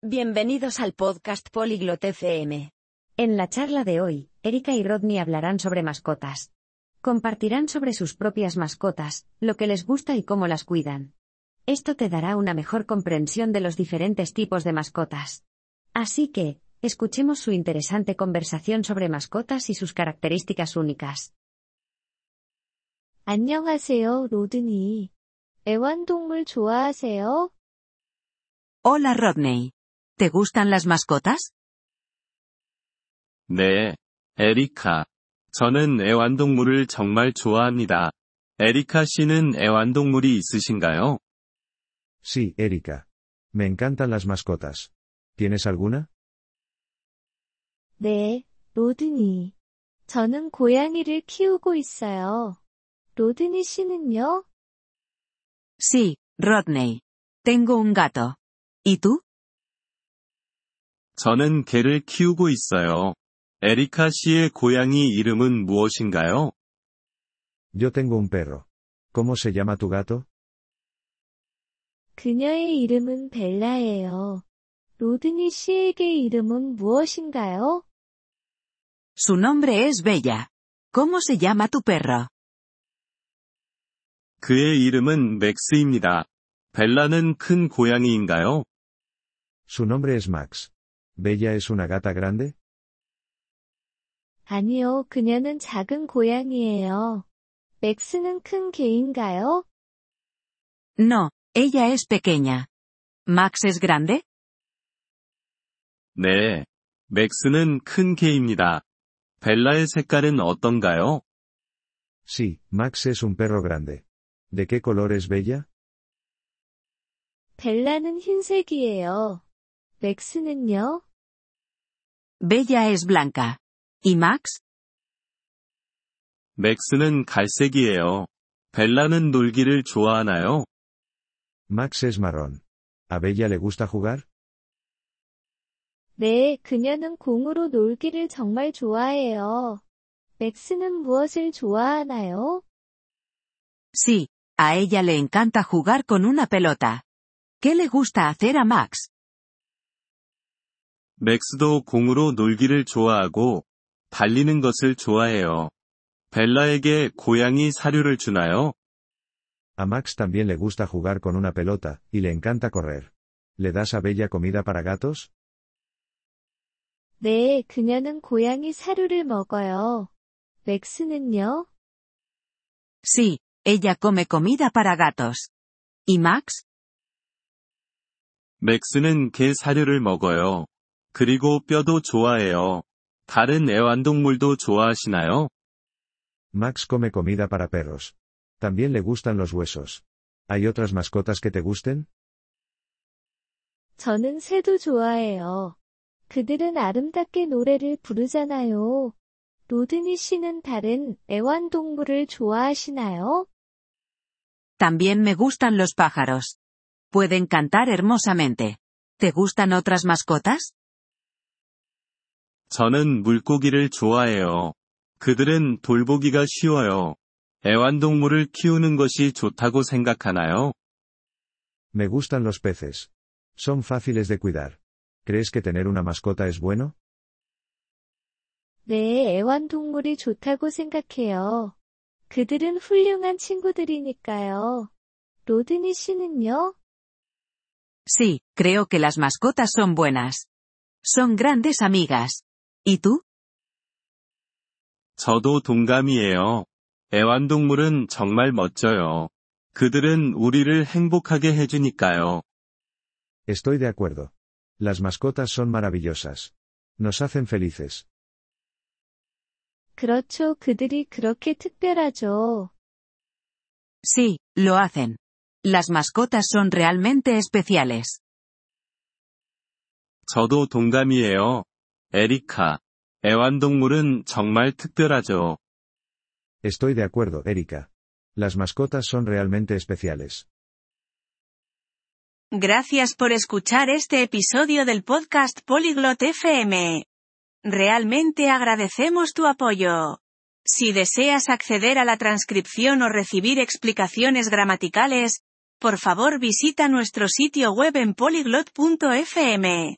Bienvenidos al podcast Polyglot FM. En la charla de hoy, Erika y Rodney hablarán sobre mascotas. Compartirán sobre sus propias mascotas, lo que les gusta y cómo las cuidan. Esto te dará una mejor comprensión de los diferentes tipos de mascotas. Así que, escuchemos su interesante conversación sobre mascotas y sus características únicas. 안녕하세요, 로드니. 애완동물 좋아하세요? Hola Rodney. ¿Te gustan las mascotas? 네, 에리카. 저는 애완동물을 정말 좋아합니다. 에리카 씨는 애완동물이 있으신가요? Sí, Erika. Me encantan las mascotas. ¿Tienes alguna? 네, 로드니. 저는 고양이를 키우고 있어요. 로드니 씨는요? Sí, Rodney. Tengo un gato. ¿Y tú? 저는 개를 키우고 있어요. 에리카 씨의 고양이 이름은 무엇인가요? Yo tengo un perro. ¿Cómo se llama tu gato? 그녀의 이름은 벨라예요. 로드니 씨에게 이름은 무엇인가요? Su nombre es Bella. ¿Cómo se llama tu perro? 그의 이름은 맥스입니다. 벨라는 큰 고양이인가요? Su nombre es Max. ¿Bella es una gata grande? 아니요, 그녀는 작은 고양이예요. 맥스는 큰 개인가요? No, ella es pequeña. ¿Max es grande? 네. 맥스는 큰 개입니다. 벨라의 색깔은 어떤가요? Sí, Max es un perro grande. ¿De qué color es Bella? 벨라는 흰색이에요. 맥스는요? Bella es blanca. ¿Y Max? 맥스는 갈색이에요. 벨라는 놀기를 좋아하나요? Max es marrón. ¿A Bella le gusta jugar? 네, 그녀는 공으로 놀기를 정말 좋아해요. 맥스는 무엇을 좋아하나요? Sí, a ella le encanta jugar con una pelota. ¿Qué le gusta hacer a Max? 맥스도 공으로 놀기를 좋아하고, 달리는 것을 좋아해요. 벨라에게 고양이 사료를 주나요? A Max también le gusta jugar con una pelota, y le encanta correr. ¿Le das a Bella comida para gatos? 네, 그녀는 고양이 사료를 먹어요. 맥스는요? Sí, ella come comida para gatos. ¿Y Max? 맥스는 개 사료를 먹어요. 그리고 뼈도 좋아해요. 다른 애완동물도 좋아하시나요? Max come comida para perros. También le gustan los huesos. ¿Hay otras mascotas que te gusten? 저는 새도 좋아해요. 그들은 아름답게 노래를 부르잖아요. 로드니 씨는 다른 애완동물을 좋아하시나요? También me gustan los pájaros. Pueden cantar hermosamente. ¿Te gustan otras mascotas? 저는 물고기를 좋아해요. 그들은 돌보기가 쉬워요. 애완동물을 키우는 것이 좋다고 생각하나요? Me gustan los peces. Son fáciles de cuidar. ¿Crees que tener una mascota es bueno? 네, 애완동물이 좋다고 생각해요. 그들은 훌륭한 친구들이니까요. 로드니 씨는요? Sí, creo que las mascotas son buenas. Son grandes amigas. ¿Y tú? 저도 동감이에요. 애완동물은 정말 멋져요. 그들은 우리를 행복하게 해주니까요. Estoy de acuerdo. Las mascotas son maravillosas. Nos hacen felices. 그렇죠. 그들이 그렇게 특별하죠. Sí, lo hacen. Las mascotas son realmente especiales. 저도 동감이에요. 에리카. 애완동물은 정말 특별하죠. Estoy de acuerdo, Erika. Las mascotas son realmente especiales. Gracias por escuchar este episodio del podcast Polyglot FM. Realmente agradecemos tu apoyo. Si deseas acceder a la transcripción o recibir explicaciones gramaticales, por favor visita nuestro sitio web en polyglot.fm.